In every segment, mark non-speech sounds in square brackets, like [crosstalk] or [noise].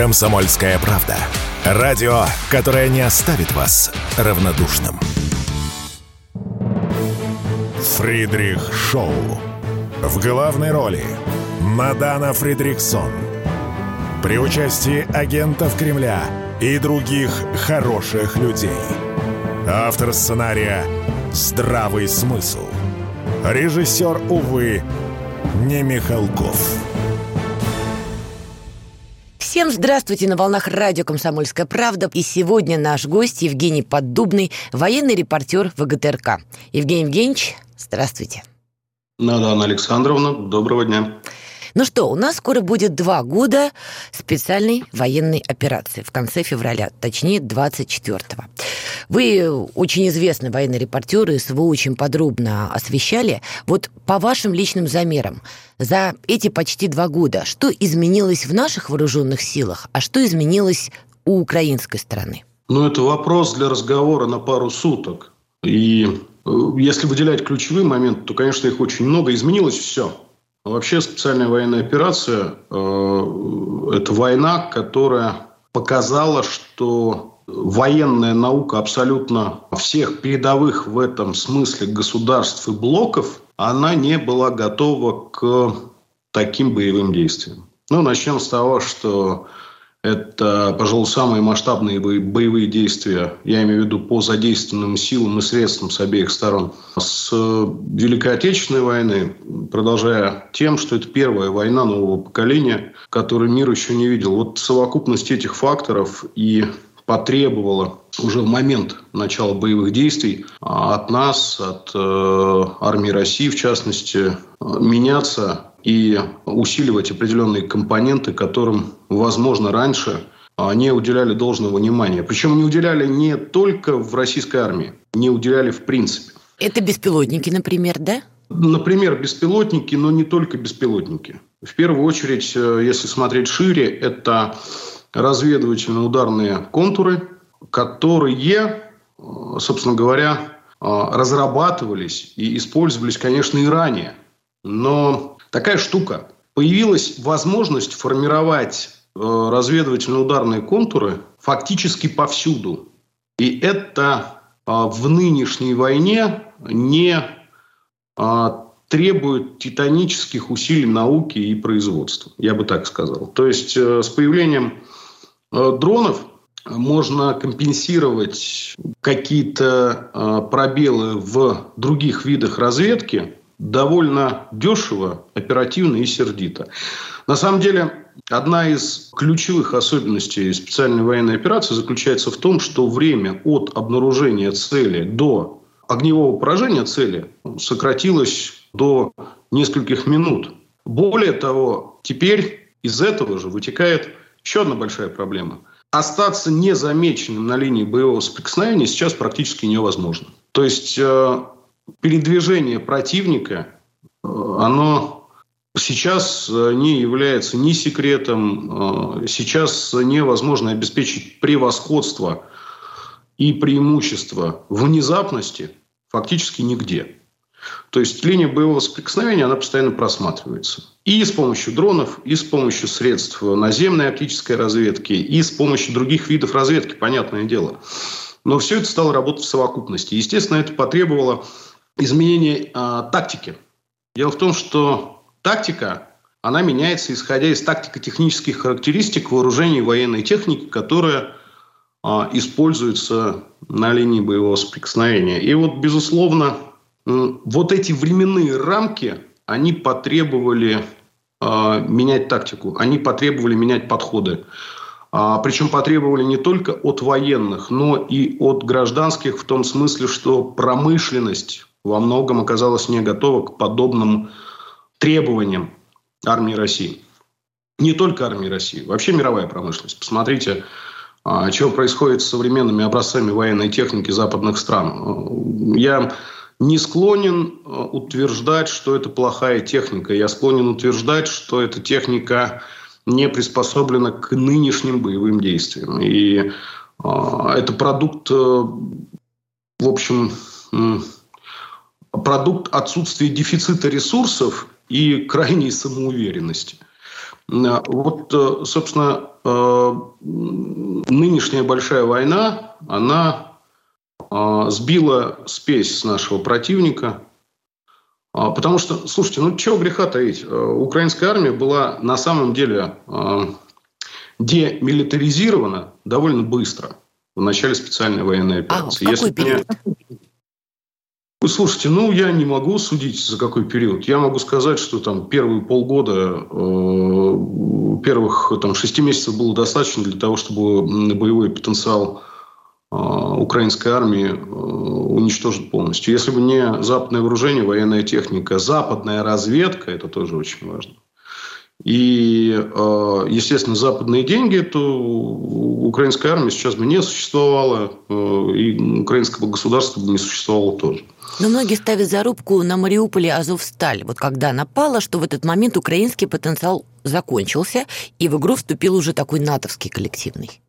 Комсомольская правда. Радио, которое не оставит вас равнодушным. Фридрих Шоу. В главной роли Мадана Фридриксон. При участии агентов Кремля и других хороших людей. Автор сценария «Здравый смысл». Режиссер, увы, не Михалков. Всем здравствуйте на волнах радио «Комсомольская правда». И сегодня наш гость Евгений Поддубный, военный репортер ВГТРК. Евгений Евгеньевич, здравствуйте. Надана Александровна, доброго дня. Ну что, у нас скоро будет два года специальной военной операции в конце февраля, точнее 24-го. Вы очень известный военный репортер, и СВО очень подробно освещали. Вот по вашим личным замерам, за эти почти два года, что изменилось в наших вооруженных силах, а что изменилось у украинской стороны? Ну, это вопрос для разговора на пару суток. И э, если выделять ключевые моменты, то, конечно, их очень много. Изменилось все. Вообще специальная военная операция э, – это война, которая показала, что военная наука абсолютно всех передовых в этом смысле государств и блоков, она не была готова к таким боевым действиям. Ну, начнем с того, что это, пожалуй, самые масштабные боевые действия, я имею в виду по задействованным силам и средствам с обеих сторон. С Великой Отечественной войны, продолжая тем, что это первая война нового поколения, которую мир еще не видел. Вот совокупность этих факторов и потребовала уже в момент начала боевых действий от нас, от э, армии России в частности, меняться и усиливать определенные компоненты, которым, возможно, раньше а, не уделяли должного внимания. Причем не уделяли не только в российской армии, не уделяли в принципе. Это беспилотники, например, да? Например, беспилотники, но не только беспилотники. В первую очередь, э, если смотреть шире, это разведывательно-ударные контуры, которые, э, собственно говоря, э, разрабатывались и использовались, конечно, и ранее. Но такая штука. Появилась возможность формировать э, разведывательно-ударные контуры фактически повсюду. И это э, в нынешней войне не э, требует титанических усилий науки и производства, я бы так сказал. То есть с появлением дронов можно компенсировать какие-то пробелы в других видах разведки, довольно дешево, оперативно и сердито. На самом деле, одна из ключевых особенностей специальной военной операции заключается в том, что время от обнаружения цели до огневого поражения цели сократилось до нескольких минут. Более того, теперь из этого же вытекает еще одна большая проблема. Остаться незамеченным на линии боевого соприкосновения сейчас практически невозможно. То есть э, передвижение противника, э, оно сейчас э, не является ни секретом, э, сейчас невозможно обеспечить превосходство и преимущество внезапности фактически нигде. То есть линия боевого соприкосновения, она постоянно просматривается. И с помощью дронов, и с помощью средств наземной оптической разведки, и с помощью других видов разведки, понятное дело. Но все это стало работать в совокупности. Естественно, это потребовало изменение э, тактики. Дело в том, что тактика, она меняется, исходя из тактико-технических характеристик вооружений военной техники, которая э, используется на линии боевого соприкосновения. И вот, безусловно, вот эти временные рамки, они потребовали э, менять тактику, они потребовали менять подходы. А, причем потребовали не только от военных, но и от гражданских в том смысле, что промышленность во многом оказалась не готова к подобным требованиям армии России. Не только армии России, вообще мировая промышленность. Посмотрите, а, что происходит с современными образцами военной техники западных стран. Я не склонен а, утверждать, что это плохая техника. Я склонен утверждать, что эта техника не приспособлена к нынешним боевым действиям. И э, это продукт, э, в общем, продукт отсутствия дефицита ресурсов и крайней самоуверенности. Вот, собственно, нынешняя большая война, она сбила спесь с нашего противника, Потому что, слушайте, ну чего греха таить? Украинская армия была на самом деле демилитаризирована довольно быстро в начале специальной военной операции. А, в какой Если период? Вы слушайте, ну я не могу судить за какой период. Я могу сказать, что там первые полгода, э, первых там шести месяцев было достаточно для того, чтобы боевой потенциал э, украинской армии э, уничтожить полностью. Если бы не западное вооружение, военная техника, западная разведка, это тоже очень важно. И, э, естественно, западные деньги, то украинская армия сейчас бы не существовала, э, и украинского государства бы не существовало тоже. Но многие ставят зарубку на Мариуполе Азовсталь. Вот когда напало, что в этот момент украинский потенциал закончился, и в игру вступил уже такой натовский коллективный.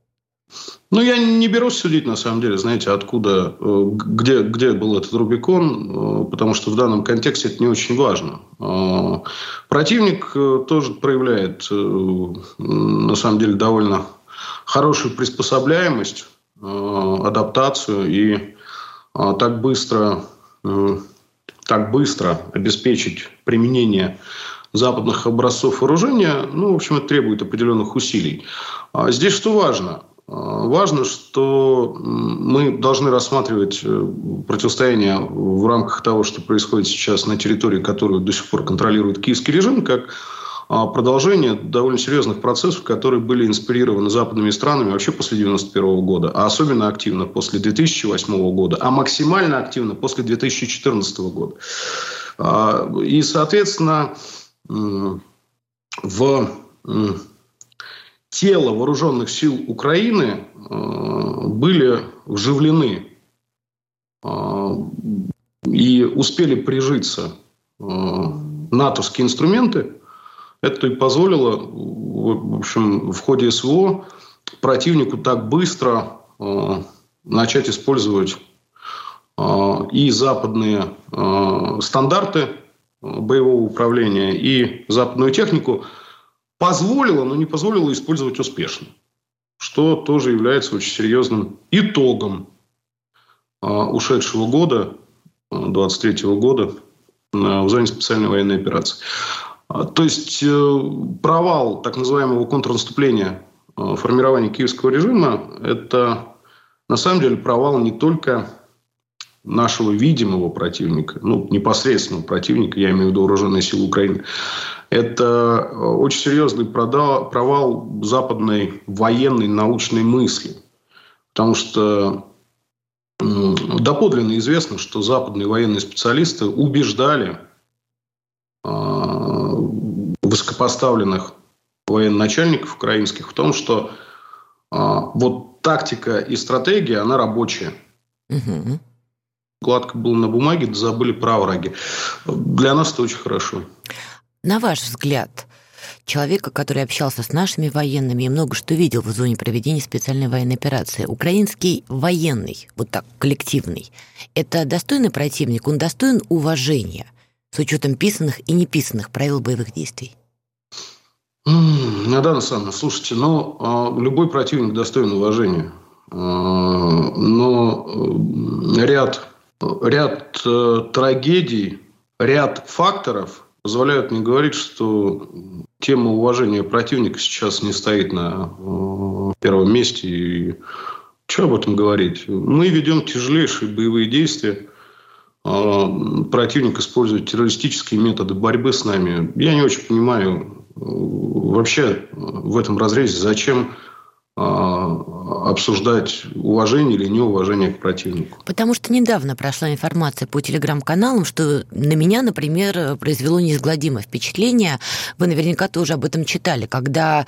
Ну, я не берусь судить, на самом деле, знаете, откуда, э, где, где был этот Рубикон, э, потому что в данном контексте это не очень важно. Э, противник тоже проявляет, на самом деле, довольно хорошую приспособляемость, адаптацию и так быстро, так быстро обеспечить применение западных образцов вооружения, ну, в общем, это требует определенных усилий. А здесь что важно? Важно, что мы должны рассматривать э, противостояние в рамках того, что происходит сейчас на территории, которую до сих пор контролирует киевский режим, как а, продолжение довольно серьезных процессов, которые были инспирированы западными странами вообще после 1991 года, а особенно активно после 2008 года, а максимально активно после 2014 года. А, и, соответственно, в тела вооруженных сил Украины э, были вживлены э, и успели прижиться э, натовские инструменты, это и позволило, в общем, в ходе СВО противнику так быстро начать использовать и западные стандарты боевого управления, и западную технику – позволила, но не позволила использовать успешно. Что тоже является очень серьезным итогом а, ушедшего года, 23 а, года, в зоне специальной военной операции. А, то есть э, провал так называемого контрнаступления формирования киевского режима – это на самом деле провал не только нашего видимого противника, ну, непосредственного противника, я имею в виду вооруженные силы Украины, это э, очень серьезный провал западной военной научной мысли. Потому что доподлинно известно, что западные военные специалисты убеждали э, высокопоставленных военачальников украинских в том, что э, вот тактика и стратегия, она рабочая. Угу. Гладко было на бумаге, да забыли про враги. Для нас это очень хорошо. На ваш взгляд, человека, который общался с нашими военными и много что видел в зоне проведения специальной военной операции, украинский военный, вот так, коллективный, это достойный противник, он достоин уважения с учетом писанных и неписанных правил боевых действий? Надана Александровна, слушайте, ну, а, любой противник достоин уважения. А, но э, ряд, ряд э, трагедий, ряд факторов – позволяют мне говорить, что тема уважения противника сейчас не стоит на э, первом месте. И что об этом говорить? Мы ведем тяжелейшие боевые действия. А, противник использует террористические методы борьбы с нами. Я не очень понимаю э, вообще в этом разрезе, зачем обсуждать уважение или неуважение к противнику. Потому что недавно прошла информация по телеграм-каналам, что на меня, например, произвело неизгладимое впечатление. Вы наверняка тоже об этом читали, когда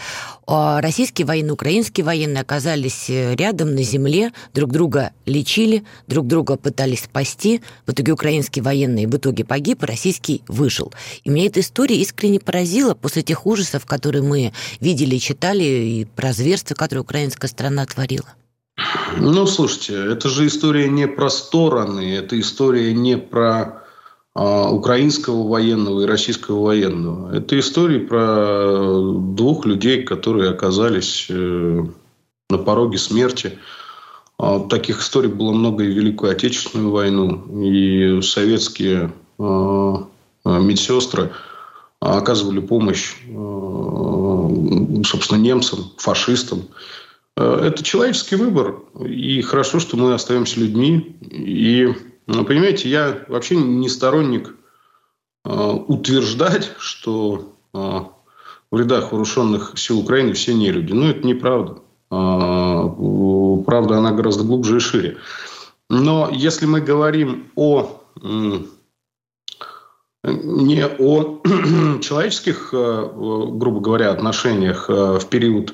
а, российские военные, украинские военные оказались рядом на земле, друг друга лечили, друг друга пытались спасти. В итоге украинский военный в итоге погиб, российский выжил. И меня эта история искренне поразила после тех ужасов, которые мы видели и читали, и про зверства, которые которую украинская страна творила? Ну, слушайте, это же история не про стороны, это история не про а, украинского военного и российского военного. Это истории про двух людей, которые оказались э, на пороге смерти. А, таких историй было много и в Великую Отечественную войну, и советские а, медсестры оказывали помощь, собственно, немцам, фашистам. Это человеческий выбор, и хорошо, что мы остаемся людьми, и ну, понимаете, я вообще не сторонник э, утверждать, что э, в рядах вооруженных сил Украины все не люди. Ну, это неправда. Э, правда, она гораздо глубже и шире. Но если мы говорим о не о [clears throat] человеческих, грубо говоря, отношениях в период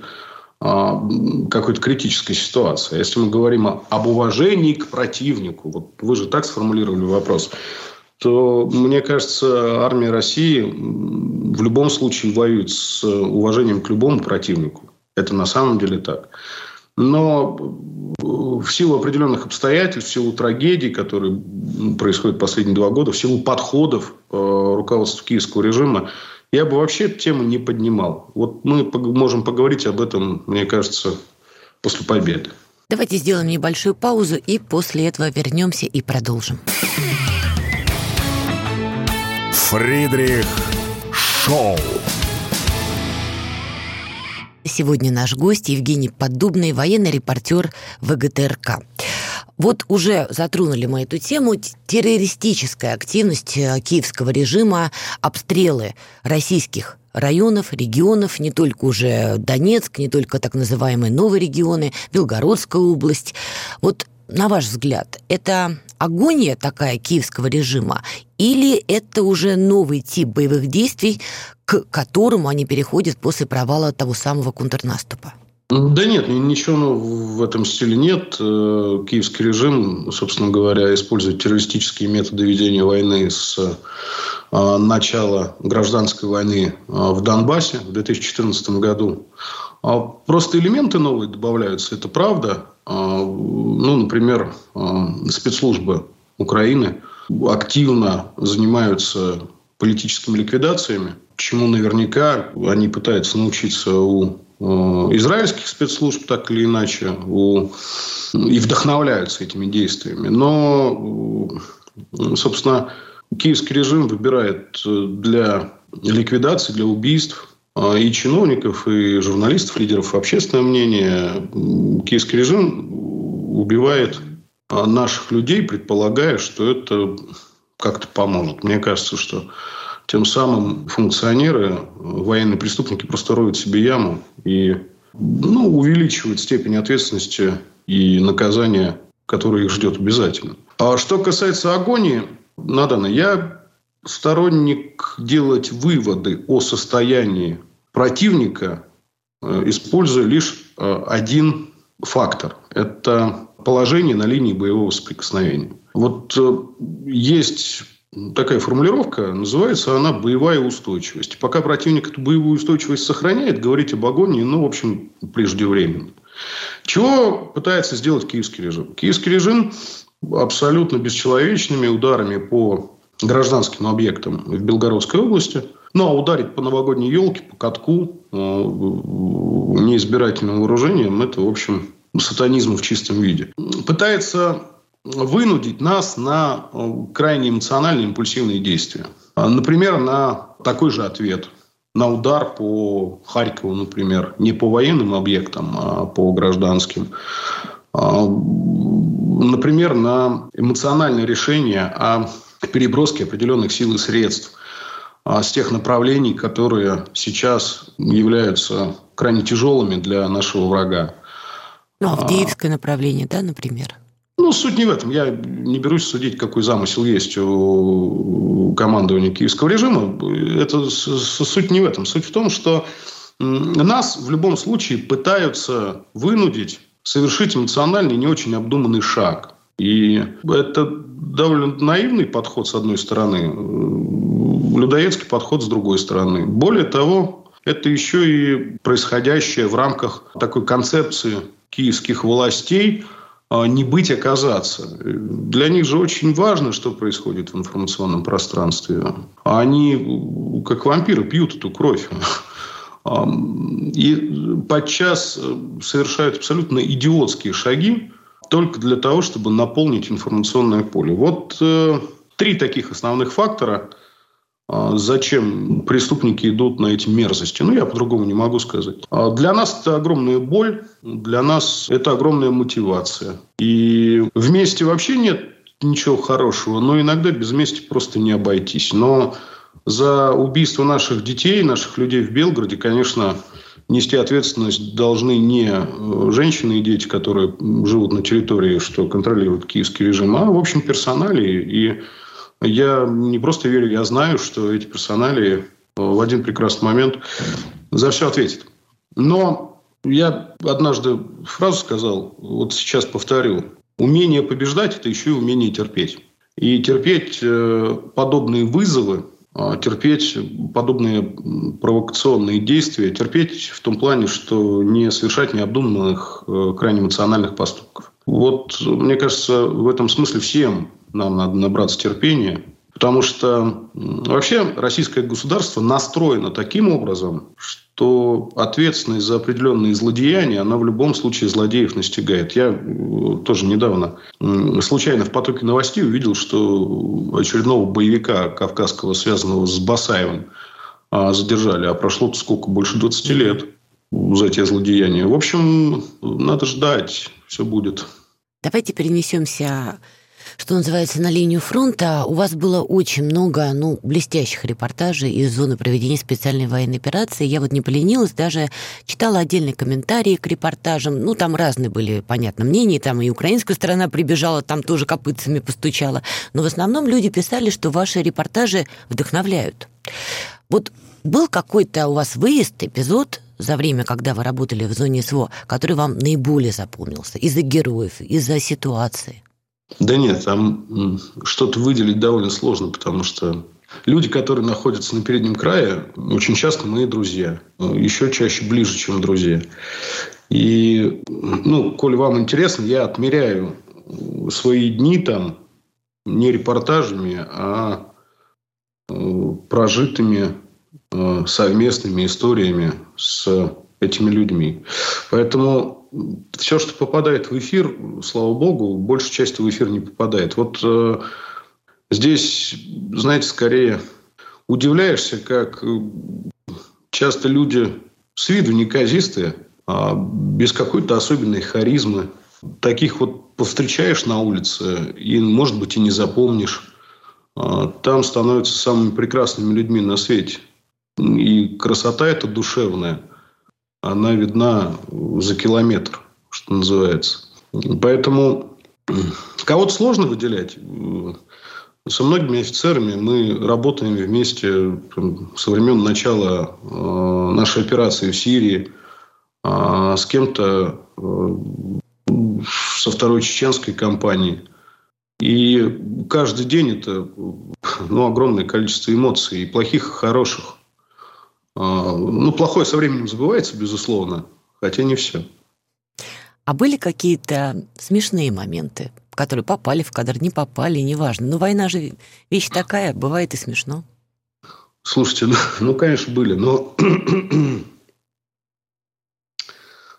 а, какой-то критической ситуации. Если мы говорим об уважении к противнику, вот вы же так сформулировали вопрос, то, мне кажется, армия России в любом случае воюет с уважением к любому противнику. Это на самом деле так. Но в силу определенных обстоятельств, в силу трагедий, которые происходят последние два года, в силу подходов э, руководства киевского режима, я бы вообще эту тему не поднимал. Вот мы можем поговорить об этом, мне кажется, после победы. Давайте сделаем небольшую паузу и после этого вернемся и продолжим. Фридрих Шоу. Сегодня наш гость Евгений Поддубный, военный репортер ВГТРК. Вот уже затронули мы эту тему. Террористическая активность э, киевского режима, обстрелы российских районов, регионов, не только уже Донецк, не только так называемые новые регионы, Белгородская область. Вот на ваш взгляд, это агония такая киевского режима или это уже новый тип боевых действий, к которому они переходят после провала того самого контрнаступа? Да нет, ничего в этом стиле нет. Э, киевский режим, собственно говоря, использует террористические методы ведения войны с э, начала гражданской войны э, в Донбассе в 2014 году. А просто элементы новые добавляются, это правда. Ну, например, спецслужбы Украины активно занимаются политическими ликвидациями, чему наверняка они пытаются научиться у Э, израильских спецслужб так или иначе у, и вдохновляются этими действиями. Но, э, собственно, киевский режим выбирает для ликвидации, для убийств э, и чиновников, и журналистов, лидеров общественного мнения. Киевский режим убивает наших людей, предполагая, что это как-то поможет. Мне кажется, что тем самым функционеры, военные преступники просто роют себе яму и ну, увеличивают степень ответственности и наказания, которое их ждет обязательно. А что касается агонии, Надана, я сторонник делать выводы о состоянии противника, э, используя лишь э, один фактор. Это положение на линии боевого соприкосновения. Вот э, есть такая формулировка, называется она «боевая устойчивость». Пока противник эту боевую устойчивость сохраняет, говорить об агонии, ну, в общем, преждевременно. Чего пытается сделать киевский режим? Киевский режим абсолютно бесчеловечными ударами по гражданским объектам в Белгородской области. Ну, а ударить по новогодней елке, по катку, э, неизбирательным вооружением, это, в общем, сатанизм в чистом виде. Пытается вынудить нас на э, крайне эмоциональные импульсивные действия. А, например, на такой же ответ. На удар по Харькову, например. Не по военным объектам, а по гражданским. А, например, на эмоциональное решение о переброске определенных сил и средств а, с тех направлений, которые сейчас являются крайне тяжелыми для нашего врага. Ну, Авдеевское направление, да, например? Ну, суть не в этом. Я не берусь судить, какой замысел есть у командования киевского режима. Это суть не в этом. Суть в том, что нас в любом случае пытаются вынудить совершить эмоциональный, не очень обдуманный шаг. И это довольно наивный подход с одной стороны, людоедский подход с другой стороны. Более того, это еще и происходящее в рамках такой концепции киевских властей – не быть, оказаться. Для них же очень важно, что происходит в информационном пространстве. Они, как вампиры, пьют эту кровь. И подчас совершают абсолютно идиотские шаги только для того, чтобы наполнить информационное поле. Вот э, три таких основных фактора – а зачем преступники идут на эти мерзости? Ну, я по-другому не могу сказать. А для нас это огромная боль, для нас это огромная мотивация. И вместе вообще нет ничего хорошего, но иногда без мести просто не обойтись. Но за убийство наших детей, наших людей в Белгороде, конечно, нести ответственность должны не э, женщины и дети, которые живут на территории, что контролирует киевский режим, а, в общем, персонали и я не просто верю, я знаю, что эти персонали в один прекрасный момент за все ответят. Но я однажды фразу сказал, вот сейчас повторю. Умение побеждать – это еще и умение терпеть. И терпеть э, подобные вызовы, а терпеть подобные провокационные действия, терпеть в том плане, что не совершать необдуманных, э, крайне эмоциональных поступков. Вот, мне кажется, в этом смысле всем нам надо набраться терпения, потому что вообще российское государство настроено таким образом, что ответственность за определенные злодеяния, она в любом случае злодеев настигает. Я э, тоже недавно случайно в потоке новостей увидел, что очередного боевика кавказского, связанного с Басаевым, а, задержали, а прошло сколько, больше 20 лет за те злодеяния. В общем, надо ждать, все будет. Давайте перенесемся что называется, на линию фронта. У вас было очень много, ну, блестящих репортажей из зоны проведения специальной военной операции. Я вот не поленилась, даже читала отдельные комментарии к репортажам. Ну, там разные были, понятно, мнения. Там и украинская сторона прибежала, там тоже копытцами постучала. Но в основном люди писали, что ваши репортажи вдохновляют. Вот был какой-то у вас выезд, эпизод за время, когда вы работали в зоне СВО, который вам наиболее запомнился из-за героев, из-за ситуации? Да нет, там что-то выделить довольно сложно, потому что люди, которые находятся на переднем крае, очень часто мои друзья. Еще чаще ближе, чем друзья. И, ну, коль вам интересно, я отмеряю свои дни там не репортажами, а э, прожитыми э, совместными историями с этими людьми. Поэтому все, что попадает в эфир, слава богу, большая часть в эфир не попадает. Вот э, здесь, знаете, скорее удивляешься, как э, часто люди с виду неказистые, а без какой-то особенной харизмы. Таких вот повстречаешь на улице и, может быть, и не запомнишь. А там становятся самыми прекрасными людьми на свете. И красота эта душевная – она видна за километр, что называется. Поэтому [clears throat] кого-то сложно выделять. Со многими офицерами мы работаем вместе со времен начала э, нашей операции в Сирии. А с кем-то э, со второй чеченской компании. И каждый день это ну, огромное количество эмоций, и плохих, и хороших. А, ну, плохое со временем забывается, безусловно, хотя не все. А были какие-то смешные моменты, которые попали в кадр, не попали, неважно. Но война же вещь такая, бывает и смешно. Слушайте, ну, [laughs] ну конечно, были, но [clears throat]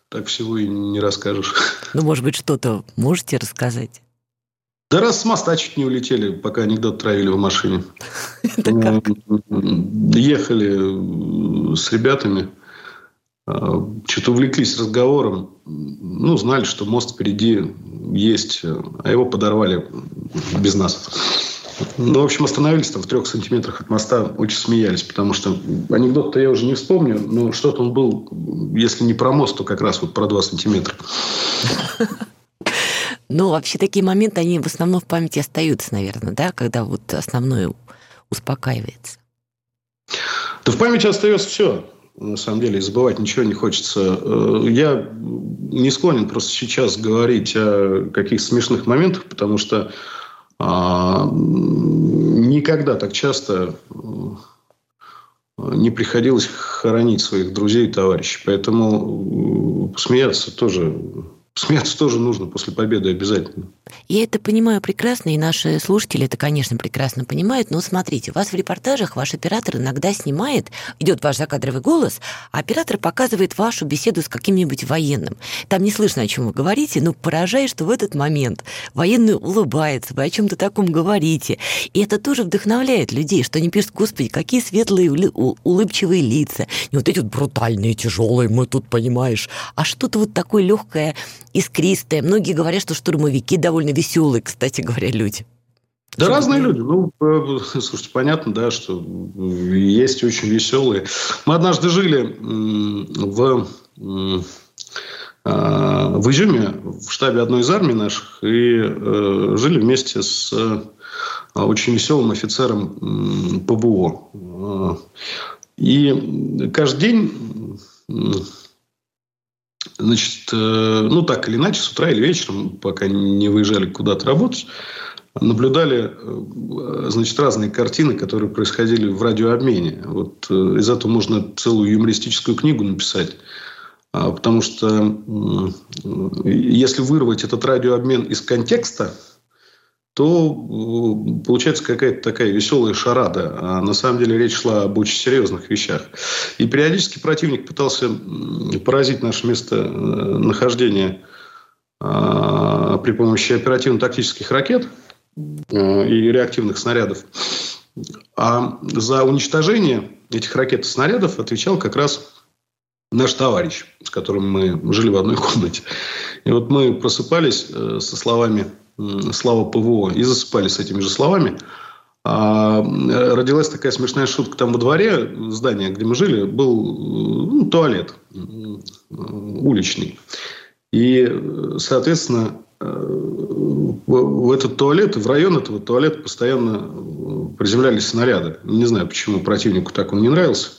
так всего и не расскажешь. Ну, может быть, что-то можете рассказать? Да раз с моста чуть не улетели, пока анекдот травили в машине. [laughs] Ехали с ребятами, а, что-то увлеклись разговором. Ну, знали, что мост впереди есть, а его подорвали без нас. Ну, в общем, остановились там в трех сантиметрах от моста, очень смеялись, потому что анекдот-то я уже не вспомню, но что-то он был, если не про мост, то как раз вот про два сантиметра. [laughs] Ну, вообще такие моменты, они в основном в памяти остаются, наверное, да, когда вот основное успокаивается. Да в памяти остается все. На самом деле, забывать ничего не хочется. Э, я не склонен просто сейчас говорить о каких-то смешных моментах, потому что а, никогда так часто э, не приходилось хоронить своих друзей и товарищей. Поэтому э, посмеяться тоже смеяться тоже нужно после победы обязательно. Я это понимаю прекрасно, и наши слушатели это, конечно, прекрасно понимают, но смотрите, у вас в репортажах ваш оператор иногда снимает, идет ваш закадровый голос, а оператор показывает вашу беседу с каким-нибудь военным. Там не слышно, о чем вы говорите, но поражает, что в этот момент военный улыбается, вы о чем-то таком говорите. И это тоже вдохновляет людей, что они пишут, господи, какие светлые, улыбчивые лица, не вот эти вот брутальные, тяжелые, мы тут, понимаешь, а что-то вот такое легкое, искристое. Многие говорят, что штурмовики довольно веселые, кстати говоря, люди. Да разные люди. Ну, э, слушайте, понятно, да, что есть очень веселые. Мы однажды жили в, а, в Изюме, в штабе одной из армий наших, и э, жили вместе с э, очень веселым офицером ПБО. И каждый день Значит, э, ну так или иначе, с утра или вечером, пока не выезжали куда-то работать, наблюдали, э, значит, разные картины, которые происходили в радиообмене. Вот э, из этого можно целую юмористическую книгу написать. А, потому что если вырвать этот радиообмен из контекста, то э, получается какая-то такая веселая шарада. А на самом деле речь шла об очень серьезных вещах. И периодически противник пытался поразить наше место э, а, при помощи оперативно-тактических ракет э, и реактивных снарядов. А за уничтожение этих ракет и снарядов отвечал как раз наш товарищ, с которым мы жили в одной комнате. И вот мы просыпались со словами слава ПВО, и засыпали с этими же словами. А родилась такая смешная шутка. Там во дворе здания, где мы жили, был ну, туалет уличный. И, соответственно, в этот туалет, в район этого туалета постоянно приземлялись снаряды. Не знаю, почему противнику так он не нравился.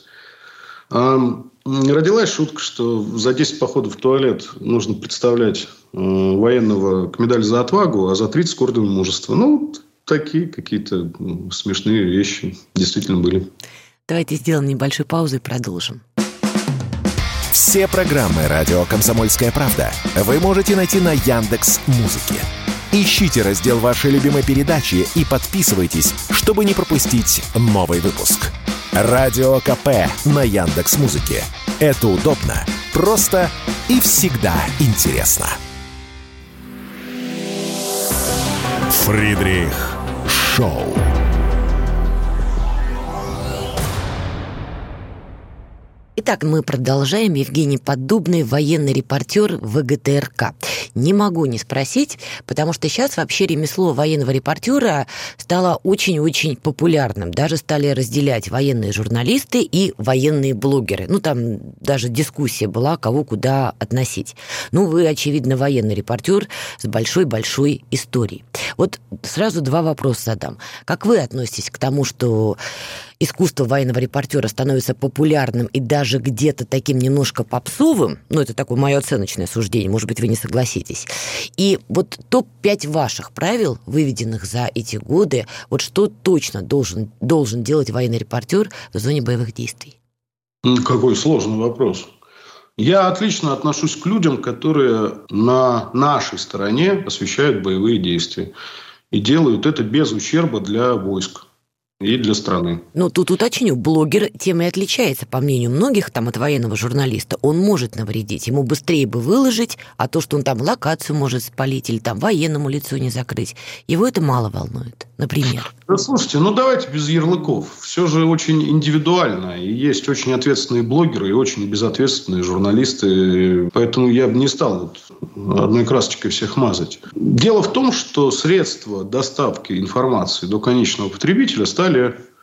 Родилась шутка, что за 10 походов в туалет нужно представлять э, военного к медали за отвагу, а за 30 к ордену мужества. Ну, такие какие-то смешные вещи действительно были. Давайте сделаем небольшую паузу и продолжим. Все программы радио Комсомольская правда вы можете найти на Яндекс Музыке. Ищите раздел вашей любимой передачи и подписывайтесь, чтобы не пропустить новый выпуск. Радио КП на Яндекс Музыке. Это удобно, просто и всегда интересно. Фридрих Шоу. Итак, мы продолжаем. Евгений Поддубный, военный репортер ВГТРК. Не могу не спросить, потому что сейчас вообще ремесло военного репортера стало очень-очень популярным. Даже стали разделять военные журналисты и военные блогеры. Ну, там даже дискуссия была, кого куда относить. Ну, вы, очевидно, военный репортер с большой-большой историей. Вот сразу два вопроса задам. Как вы относитесь к тому, что искусство военного репортера становится популярным и даже где-то таким немножко попсовым, ну, это такое мое оценочное суждение, может быть, вы не согласитесь. И вот топ-5 ваших правил, выведенных за эти годы, вот что точно должен, должен делать военный репортер в зоне боевых действий? Какой сложный вопрос. Я отлично отношусь к людям, которые на нашей стороне освещают боевые действия. И делают это без ущерба для войск и для страны. Ну, тут уточню, блогер тем и отличается, по мнению многих, там, от военного журналиста. Он может навредить, ему быстрее бы выложить, а то, что он там локацию может спалить или там военному лицу не закрыть, его это мало волнует, например. Да, слушайте, ну давайте без ярлыков. Все же очень индивидуально. И есть очень ответственные блогеры и очень безответственные журналисты. Поэтому я бы не стал вот одной красочкой всех мазать. Дело в том, что средства доставки информации до конечного потребителя стали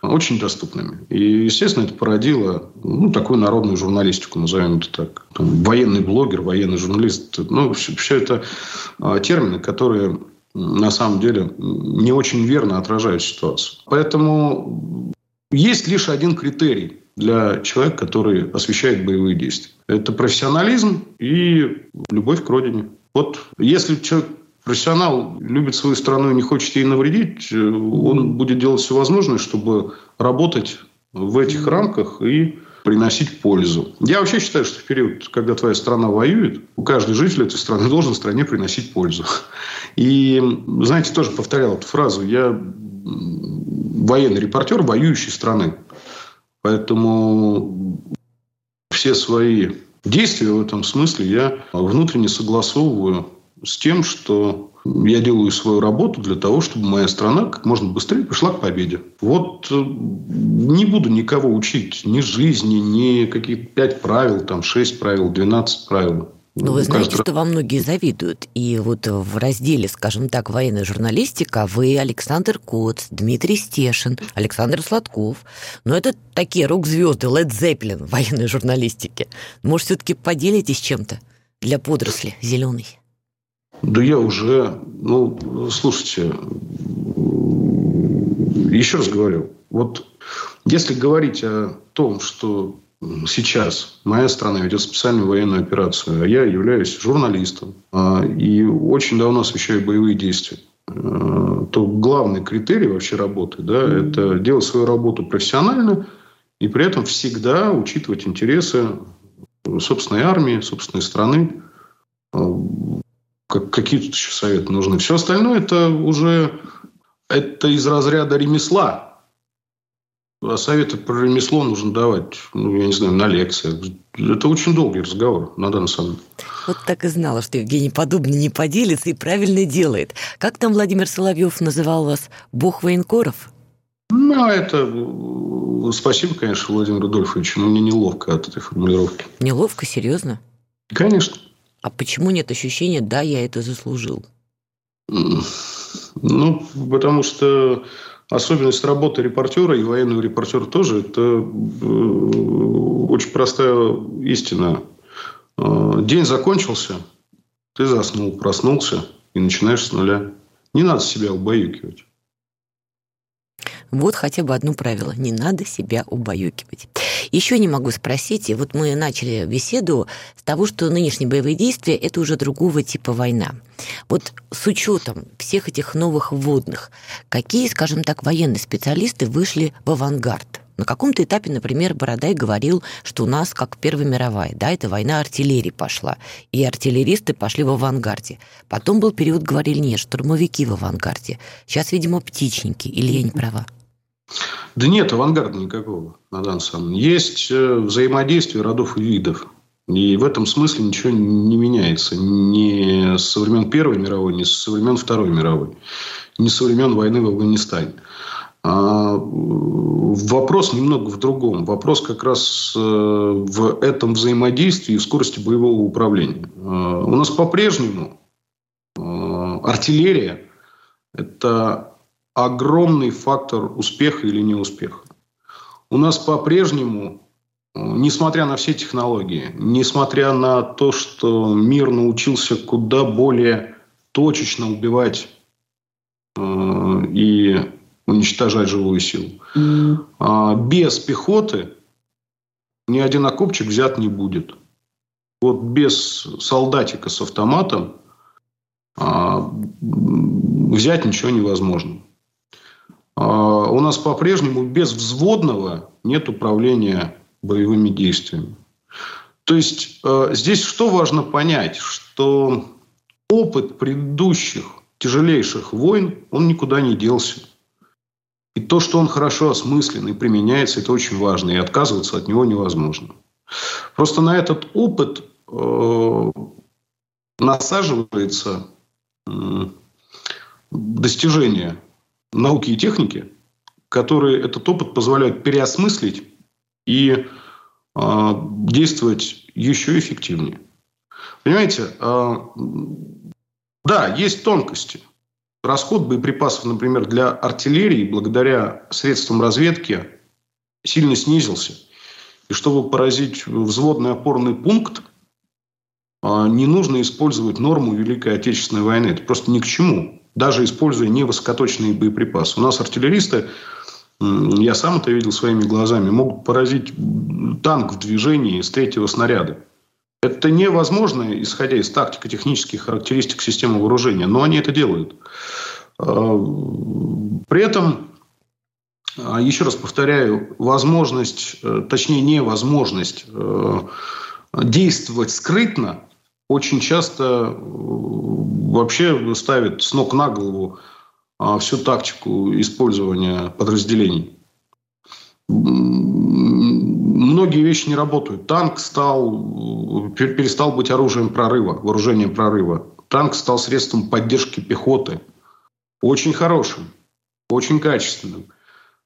очень доступными. И, естественно, это породило ну, такую народную журналистику, назовем это так. Там, военный блогер, военный журналист. Ну, все, все это а, термины, которые на самом деле не очень верно отражают ситуацию. Поэтому есть лишь один критерий для человека, который освещает боевые действия. Это профессионализм и любовь к родине. Вот если человек профессионал любит свою страну и не хочет ей навредить, он будет делать все возможное, чтобы работать в этих рамках и приносить пользу. Я вообще считаю, что в период, когда твоя страна воюет, каждый житель этой страны должен стране приносить пользу. И, знаете, тоже повторял эту фразу. Я военный репортер воюющей страны. Поэтому все свои действия в этом смысле я внутренне согласовываю с тем, что я делаю свою работу для того, чтобы моя страна как можно быстрее пришла к победе. Вот э, не буду никого учить ни жизни, ни каких пять правил, там шесть правил, двенадцать правил. Ну, вы знаете, что вам многие завидуют. И вот в разделе, скажем так, военная журналистика вы Александр Коц, Дмитрий Стешин, Александр Сладков. Но это такие рок-звезды, Led Zeppelin военной журналистики. Может, все-таки поделитесь чем-то для подросли зеленой? Да я уже, ну, слушайте, еще раз говорю, вот если говорить о том, что сейчас моя страна ведет специальную военную операцию, а я являюсь журналистом а, и очень давно освещаю боевые действия, а, то главный критерий вообще работы, да, это делать свою работу профессионально и при этом всегда учитывать интересы собственной армии, собственной страны. Как, какие тут еще советы нужны? Все остальное это уже это из разряда ремесла. А советы про ремесло нужно давать, ну, я не знаю, на лекциях. Это очень долгий разговор на данный самом деле. Вот так и знала, что Евгений Подобный не поделится и правильно делает. Как там Владимир Соловьев называл вас? Бог военкоров? Ну, а это... Э, спасибо, конечно, Владимиру Рудольфовичу, но мне неловко от этой формулировки. Неловко? Серьезно? Конечно. А почему нет ощущения, да, я это заслужил? Ну, потому что особенность работы репортера и военного репортера тоже это э, очень простая истина. Э, день закончился, ты заснул, проснулся и начинаешь с нуля. Не надо себя убаюкивать. Вот хотя бы одно правило. Не надо себя убаюкивать. Еще не могу спросить, и вот мы начали беседу с того, что нынешние боевые действия – это уже другого типа война. Вот с учетом всех этих новых вводных, какие, скажем так, военные специалисты вышли в авангард? На каком-то этапе, например, Бородай говорил, что у нас как Первая мировая, да, это война артиллерии пошла, и артиллеристы пошли в авангарде. Потом был период, говорили, нет, штурмовики в авангарде. Сейчас, видимо, птичники, или я не права? Да нет авангарда никакого на данный самом Есть э, взаимодействие родов и видов. И в этом смысле ничего не меняется. Ни со времен Первой мировой, ни со времен Второй мировой. Ни со времен войны в Афганистане. А вопрос немного в другом. Вопрос как раз э, в этом взаимодействии и скорости боевого управления. Э, у нас по-прежнему артиллерия – это огромный фактор успеха или неуспеха. У нас по-прежнему, э, несмотря на все технологии, несмотря на то, что мир научился куда более точечно убивать э, и уничтожать живую силу, mm. без пехоты ни один окопчик взят не будет. Вот без солдатика с автоматом а, взять ничего невозможно. А, у нас по-прежнему без взводного нет управления боевыми действиями. То есть э, здесь что важно понять, что опыт предыдущих тяжелейших войн, он никуда не делся. И то, что он хорошо осмыслен и применяется, это очень важно, и отказываться от него невозможно. Просто на этот опыт э, насаживается э, достижение науки и техники, которые этот опыт позволяют переосмыслить и э, действовать еще эффективнее. Понимаете, э, да, есть тонкости. Расход боеприпасов, например, для артиллерии благодаря средствам разведки сильно снизился. И чтобы поразить взводный опорный пункт, не нужно использовать норму Великой Отечественной войны. Это просто ни к чему даже используя невысокоточные боеприпасы. У нас артиллеристы, я сам это видел своими глазами, могут поразить танк в движении с третьего снаряда. Это невозможно, исходя из тактико-технических характеристик системы вооружения, но они это делают. А, при этом а, еще раз повторяю, возможность, э, точнее невозможность э, действовать скрытно очень часто э, вообще ставит с ног на голову а, всю тактику использования подразделений. Многие вещи не работают. Танк стал, перестал быть оружием прорыва, вооружением прорыва. Танк стал средством поддержки пехоты. Очень хорошим, очень качественным.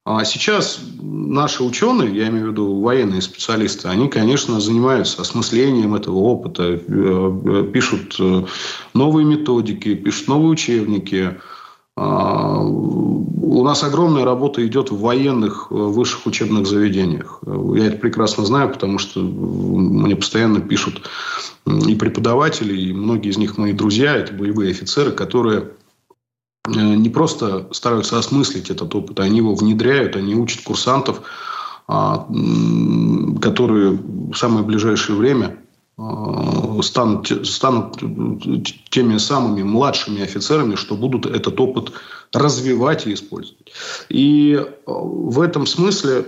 А сейчас наши ученые, я имею в виду военные специалисты, они, конечно, занимаются осмыслением этого опыта, э, э, пишут э, новые методики, пишут новые учебники. А, у нас огромная работа идет в военных высших учебных заведениях. Я это прекрасно знаю, потому что мне постоянно пишут и преподаватели, и многие из них мои друзья, это боевые офицеры, которые не просто стараются осмыслить этот опыт, они его внедряют, они учат курсантов, а, которые в самое ближайшее время а, станут, станут теми самыми младшими офицерами, что будут этот опыт развивать и использовать. И э, в этом смысле,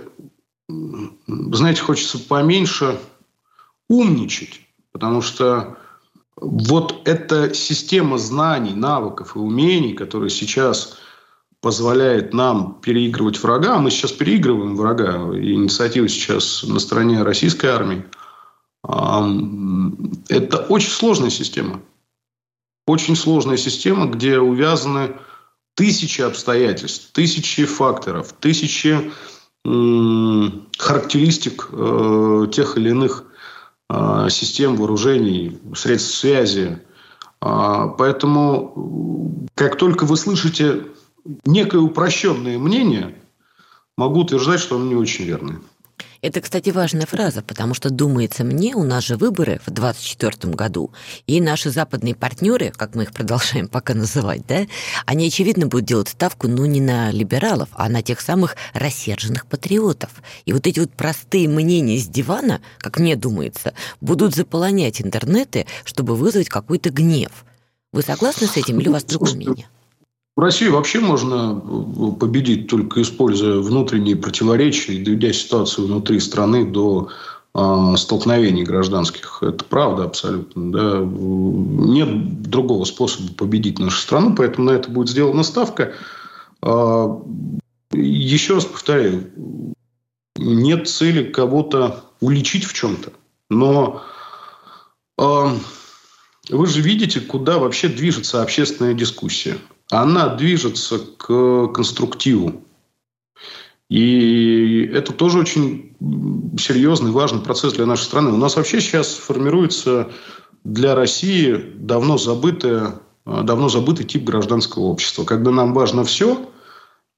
знаете, хочется поменьше умничать, потому что вот эта система знаний, навыков и умений, которая сейчас позволяет нам переигрывать врага, мы сейчас переигрываем врага, и инициатива сейчас на стороне российской армии, это очень сложная система. Очень сложная система, где увязаны тысячи обстоятельств, тысячи факторов, тысячи характеристик э, тех или иных а, систем вооружений, средств связи. А, поэтому, как только вы слышите некое упрощенное мнение, могу утверждать, что оно не очень верное. Это, кстати, важная фраза, потому что, думается мне, у нас же выборы в 2024 году, и наши западные партнеры, как мы их продолжаем пока называть, да, они, очевидно, будут делать ставку, ну, не на либералов, а на тех самых рассерженных патриотов. И вот эти вот простые мнения с дивана, как мне думается, будут заполонять интернеты, чтобы вызвать какой-то гнев. Вы согласны с этим или у вас другое мнение? В России вообще можно э, победить, только используя внутренние противоречия и доведя ситуацию внутри страны до э, столкновений гражданских. Это правда абсолютно. Да. Нет другого способа победить нашу страну, поэтому на это будет сделана ставка. А, еще раз повторяю, нет цели кого-то уличить в чем-то. Но э, вы же видите, куда вообще движется общественная дискуссия она движется к конструктиву. И это тоже очень серьезный, важный процесс для нашей страны. У нас вообще сейчас формируется для России давно, забытое, давно забытый тип гражданского общества, когда нам важно все,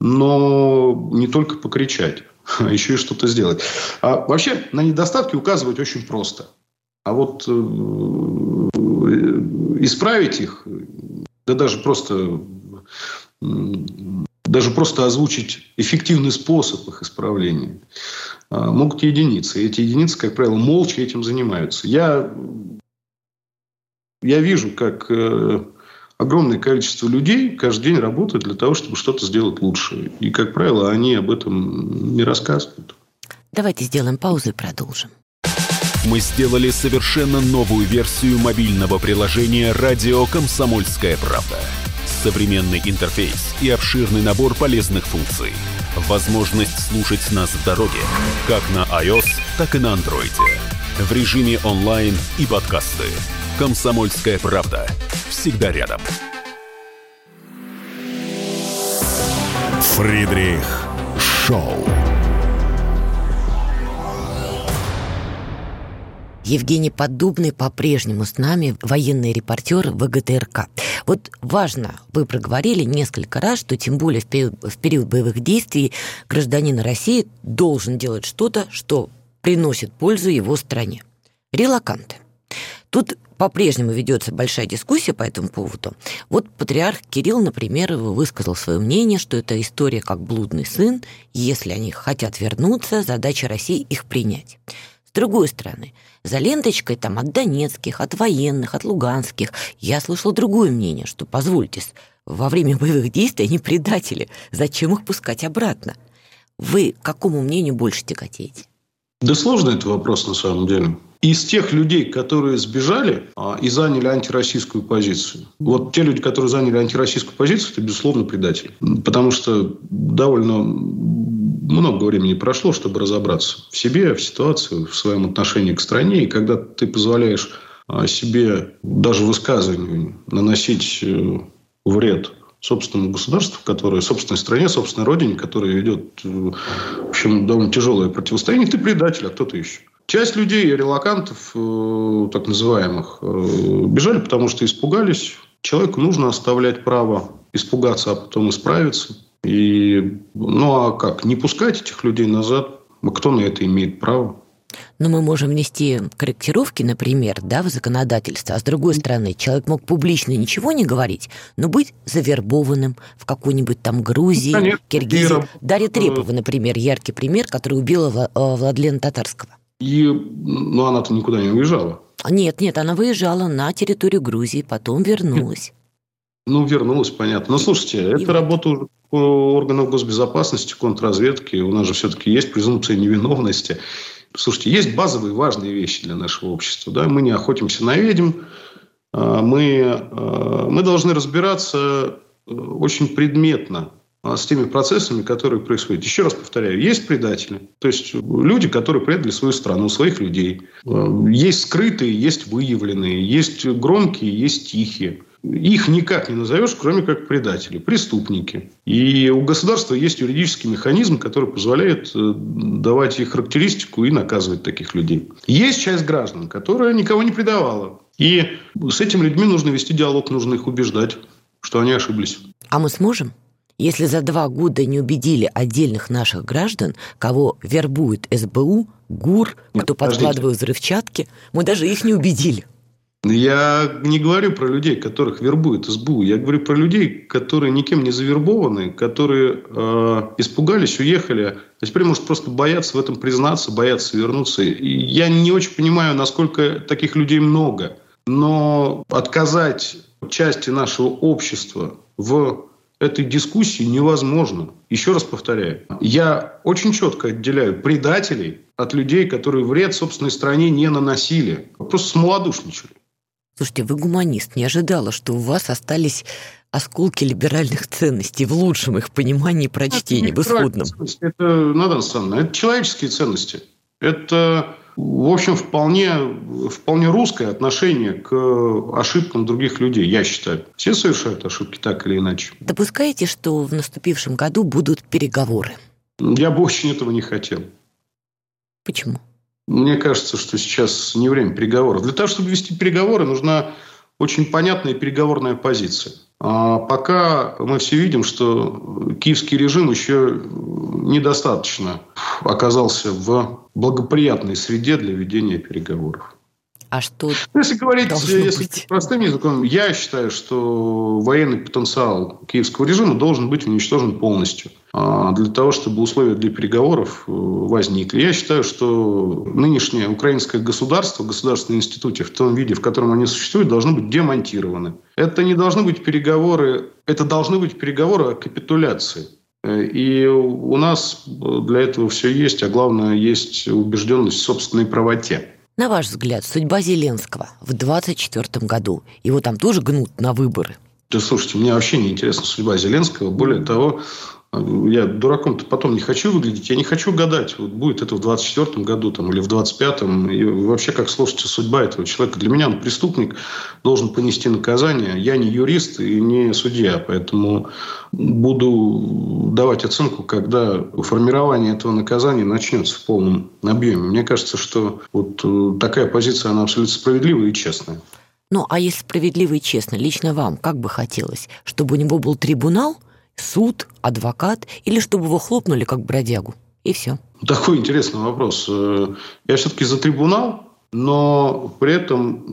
но не только покричать, а еще и что-то сделать. А вообще на недостатки указывать очень просто. А вот э, исправить их, да даже просто даже просто озвучить эффективный способ их исправления, а, могут единицы. И эти единицы, как правило, молча этим занимаются. Я, я вижу, как э, огромное количество людей каждый день работают для того, чтобы что-то сделать лучше. И, как правило, они об этом не рассказывают. Давайте сделаем паузу и продолжим. Мы сделали совершенно новую версию мобильного приложения «Радио Комсомольская правда» современный интерфейс и обширный набор полезных функций. Возможность слушать нас в дороге, как на iOS, так и на Android. В режиме онлайн и подкасты. «Комсомольская правда». Всегда рядом. Фридрих Шоу. Евгений Поддубный по-прежнему с нами, военный репортер ВГТРК. Вот важно, вы проговорили несколько раз, что тем более в период, в период боевых действий гражданин России должен делать что-то, что приносит пользу его стране. Релаканты. Тут по-прежнему ведется большая дискуссия по этому поводу. Вот патриарх Кирилл, например, высказал свое мнение, что это история как блудный сын. Если они хотят вернуться, задача России их принять. Другой стороны, за ленточкой там от донецких, от военных, от луганских я слышал другое мнение, что, позвольте, во время боевых действий они предатели, зачем их пускать обратно? Вы к какому мнению больше тяготеете? Да сложный это вопрос на самом деле. Из тех людей, которые сбежали а, и заняли антироссийскую позицию, вот те люди, которые заняли антироссийскую позицию, это, безусловно, предатели. Потому что довольно много времени прошло, чтобы разобраться в себе, в ситуации, в своем отношении к стране. И когда ты позволяешь а, себе даже высказыванию наносить э, вред собственному государству, которое, собственной стране, собственной родине, которая ведет, э, в общем, довольно тяжелое противостояние, ты предатель, а кто-то еще. Часть людей, релакантов, э, так называемых, э, бежали, потому что испугались. Человеку нужно оставлять право испугаться, а потом исправиться. И, ну а как, не пускать этих людей назад? Кто на это имеет право? Но мы можем внести корректировки, например, да, в законодательство. А с другой стороны, человек мог публично ничего не говорить, но быть завербованным в какой-нибудь там Грузии, Конечно, Киргизии. Дарья Трепова, например, яркий пример, который убила э, Владлена Татарского. И, ну, она-то никуда не уезжала. Нет, нет, она выезжала на территорию Грузии, потом вернулась. Ну, вернулась, понятно. Но слушайте, и это вот. работа органов госбезопасности, контрразведки. У нас же все-таки есть презумпция невиновности. Слушайте, есть базовые важные вещи для нашего общества. Да? Мы не охотимся на ведьм. А, мы, а, мы должны разбираться э, очень предметно с теми процессами, которые происходят. Еще раз повторяю, есть предатели, то есть люди, которые предали свою страну, своих людей. Есть скрытые, есть выявленные, есть громкие, есть тихие. Их никак не назовешь, кроме как предатели, преступники. И у государства есть юридический механизм, который позволяет э, давать их характеристику и наказывать таких людей. Есть часть граждан, которая никого не предавала. И с этими людьми нужно вести диалог, нужно их убеждать, что они ошиблись. А мы сможем? Если за два года не убедили отдельных наших граждан, кого вербует СБУ, ГУР, кто подкладывает взрывчатки, мы даже их не убедили. Я не говорю про людей, которых вербует СБУ. Я говорю про людей, которые никем не завербованы, которые э, испугались, уехали, а теперь, может, просто боятся в этом признаться, боятся вернуться. И я не очень понимаю, насколько таких людей много. Но отказать части нашего общества в этой дискуссии невозможно. Еще раз повторяю, я очень четко отделяю предателей от людей, которые вред собственной стране не наносили, просто смолодушничали. Слушайте, вы гуманист. Не ожидала, что у вас остались осколки либеральных ценностей в лучшем их понимании прочтения, в исходном. Это, Надо Александровна, это человеческие ценности. Это, в общем, вполне, вполне русское отношение к ошибкам других людей, я считаю. Все совершают ошибки так или иначе. Допускаете, что в наступившем году будут переговоры? Я бы очень этого не хотел. Почему? Мне кажется, что сейчас не время переговоров. Для того, чтобы вести переговоры, нужна очень понятная переговорная позиция. А пока мы все видим, что киевский режим еще недостаточно оказался в благоприятной среде для ведения переговоров. А что Если говорить если быть? простым языком, я считаю, что военный потенциал киевского режима должен быть уничтожен полностью а, для того, чтобы условия для переговоров э, возникли. Я считаю, что нынешнее украинское государство, государственные институты в том виде, в котором они существуют, должны быть демонтированы. Это не должны быть переговоры, это должны быть переговоры о капитуляции. Э, и у нас для этого все есть, а главное, есть убежденность в собственной правоте. На ваш взгляд, судьба Зеленского в 2024 году, его там тоже гнут на выборы? Да слушайте, мне вообще не интересна судьба Зеленского. Более того, я дураком-то потом не хочу выглядеть, я не хочу гадать, вот будет это в 24 году там, или в 25-м, и вообще как сложится судьба этого человека. Для меня он преступник, должен понести наказание. Я не юрист и не судья, поэтому буду давать оценку, когда формирование этого наказания начнется в полном объеме. Мне кажется, что вот э, такая позиция, она абсолютно справедливая и честная. Ну, а если справедливо и честно, лично вам как бы хотелось, чтобы у него был трибунал – суд, адвокат или чтобы его хлопнули как бродягу. И все. Такой интересный вопрос. Э, я все-таки за трибунал, но при этом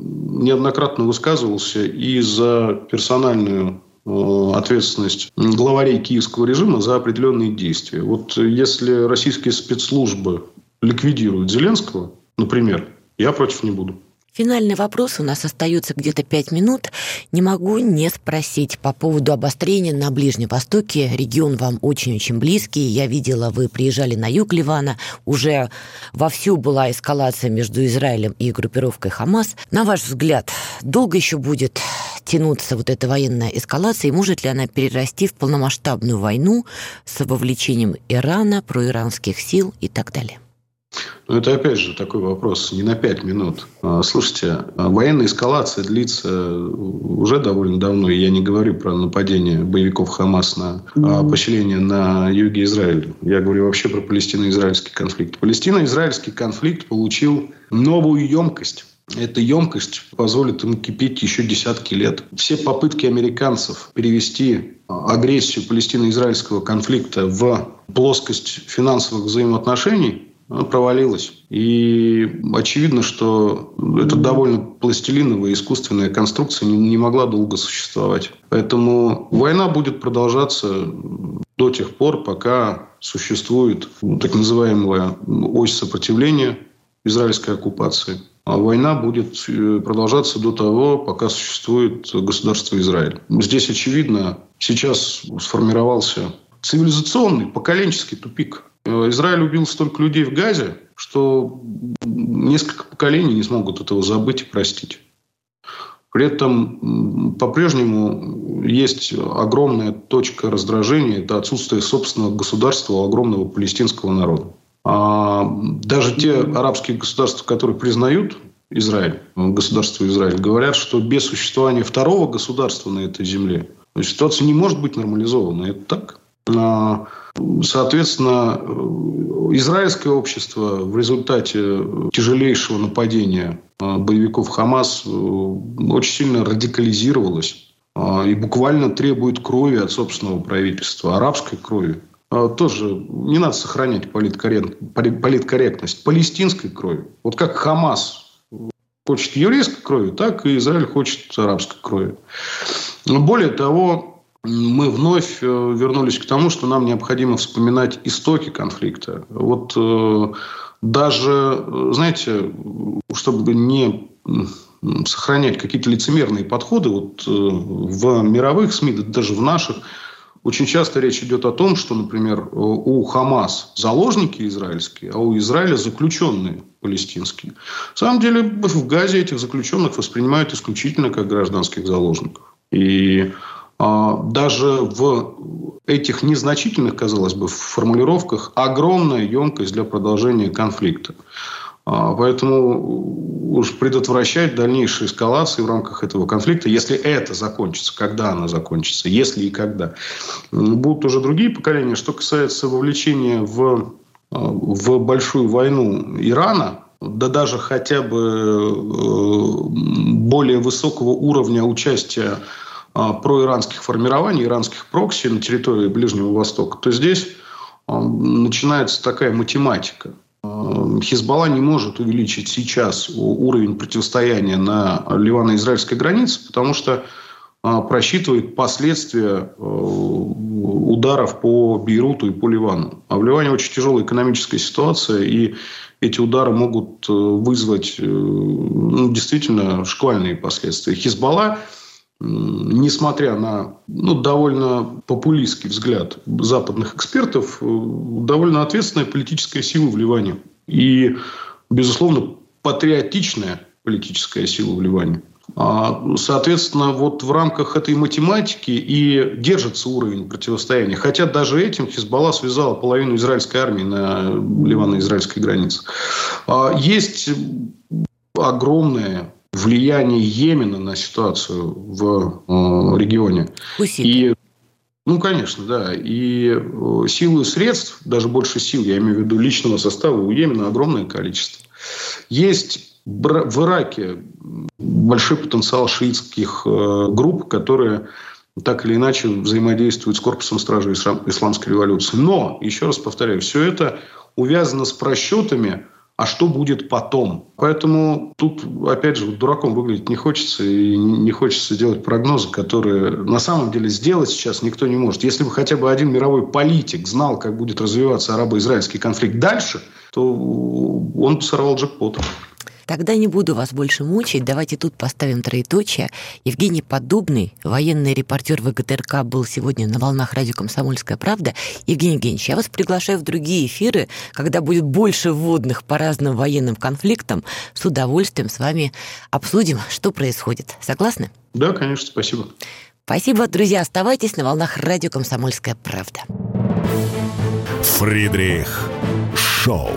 неоднократно высказывался и за персональную э, ответственность главарей киевского режима за определенные действия. Вот если российские спецслужбы ликвидируют Зеленского, например, я против не буду. Финальный вопрос, у нас остается где-то пять минут. Не могу не спросить по поводу обострения на Ближнем Востоке. Регион вам очень-очень близкий. Я видела, вы приезжали на юг Ливана. Уже вовсю была эскалация между Израилем и группировкой Хамас. На ваш взгляд, долго еще будет тянуться вот эта военная эскалация, и может ли она перерасти в полномасштабную войну с вовлечением Ирана, проиранских сил и так далее? Ну, это опять же такой вопрос не на пять минут. А, слушайте, а, военная эскалация длится уже довольно давно. И я не говорю про нападение боевиков Хамас на mm-hmm. поселение на юге Израиля. Я говорю вообще про палестино-израильский конфликт. Палестино-израильский конфликт получил новую емкость. Эта емкость позволит им кипеть еще десятки лет. Все попытки американцев перевести агрессию палестино-израильского конфликта в плоскость финансовых взаимоотношений она провалилась. И очевидно, что эта довольно пластилиновая искусственная конструкция не, не могла долго существовать. Поэтому война будет продолжаться до тех пор, пока существует так называемая ось сопротивления израильской оккупации. А война будет э, продолжаться до того, пока существует государство Израиль. Здесь, очевидно, сейчас сформировался цивилизационный, поколенческий тупик. Э, Израиль убил столько людей в Газе, что несколько поколений не смогут этого забыть и простить. При этом по-прежнему есть огромная точка раздражения. Это отсутствие собственного государства у огромного палестинского народа. А даже те арабские государства, которые признают Израиль, государство Израиль, говорят, что без существования второго государства на этой земле ситуация не может быть нормализована. Это так? А, соответственно, израильское общество в результате тяжелейшего нападения а, боевиков Хамас э, очень сильно радикализировалось а, и буквально требует крови от собственного правительства, арабской крови. Тоже не надо сохранять политкорректность палестинской крови. Вот как Хамас хочет еврейской крови, так и Израиль хочет арабской крови. Но более того, мы вновь э, вернулись к тому, что нам необходимо вспоминать истоки конфликта. Вот э, даже, знаете, чтобы не сохранять какие-то лицемерные подходы, вот э, в мировых СМИ, даже в наших, очень часто речь идет о том, что, например, у Хамас заложники израильские, а у Израиля заключенные палестинские. На самом деле в Газе этих заключенных воспринимают исключительно как гражданских заложников. И даже в этих незначительных, казалось бы, формулировках огромная емкость для продолжения конфликта. А, поэтому уж предотвращать дальнейшие эскалации в рамках этого конфликта, если это закончится, когда она закончится, если и когда, будут уже другие поколения. Что касается вовлечения в, а, в большую войну Ирана, да даже хотя бы э, более высокого уровня участия а, проиранских формирований, иранских прокси на территории Ближнего Востока, то здесь а, начинается такая математика. А, Хизбалла не может увеличить сейчас уровень противостояния на ливано-израильской границе, потому что просчитывает последствия ударов по Бейруту и по Ливану. А в Ливане очень тяжелая экономическая ситуация, и эти удары могут э, вызвать э, ну, действительно шквальные последствия. Хизбалла несмотря на ну, довольно популистский взгляд западных экспертов, э, довольно ответственная политическая сила в Ливане. И, безусловно, патриотичная политическая сила в Ливане. А, Соответственно, вот в рамках этой математики и держится уровень противостояния. Хотя даже этим Хизбалла связала половину израильской армии на ливано-израильской границе. А, есть огромная влияние Йемена на ситуацию в э, регионе. И ну, конечно, да. И э, силы и средств, даже больше сил, я имею в виду личного состава, у Йемена огромное количество. Есть в Ираке большой потенциал шиитских э, групп, которые так или иначе взаимодействуют с корпусом стражи исламской революции. Но, еще раз повторяю, все это увязано с просчетами а что будет потом. Поэтому тут, опять же, дураком выглядеть не хочется, и не хочется делать прогнозы, которые на самом деле сделать сейчас никто не может. Если бы хотя бы один мировой политик знал, как будет развиваться арабо-израильский конфликт дальше, то он бы сорвал джекпот. Тогда не буду вас больше мучить. Давайте тут поставим троеточие. Евгений Подобный, военный репортер ВГТРК, был сегодня на волнах радио «Комсомольская правда». Евгений Евгеньевич, я вас приглашаю в другие эфиры, когда будет больше вводных по разным военным конфликтам. С удовольствием с вами обсудим, что происходит. Согласны? Да, конечно, спасибо. Спасибо, друзья. Оставайтесь на волнах радио «Комсомольская правда». Фридрих Шоу.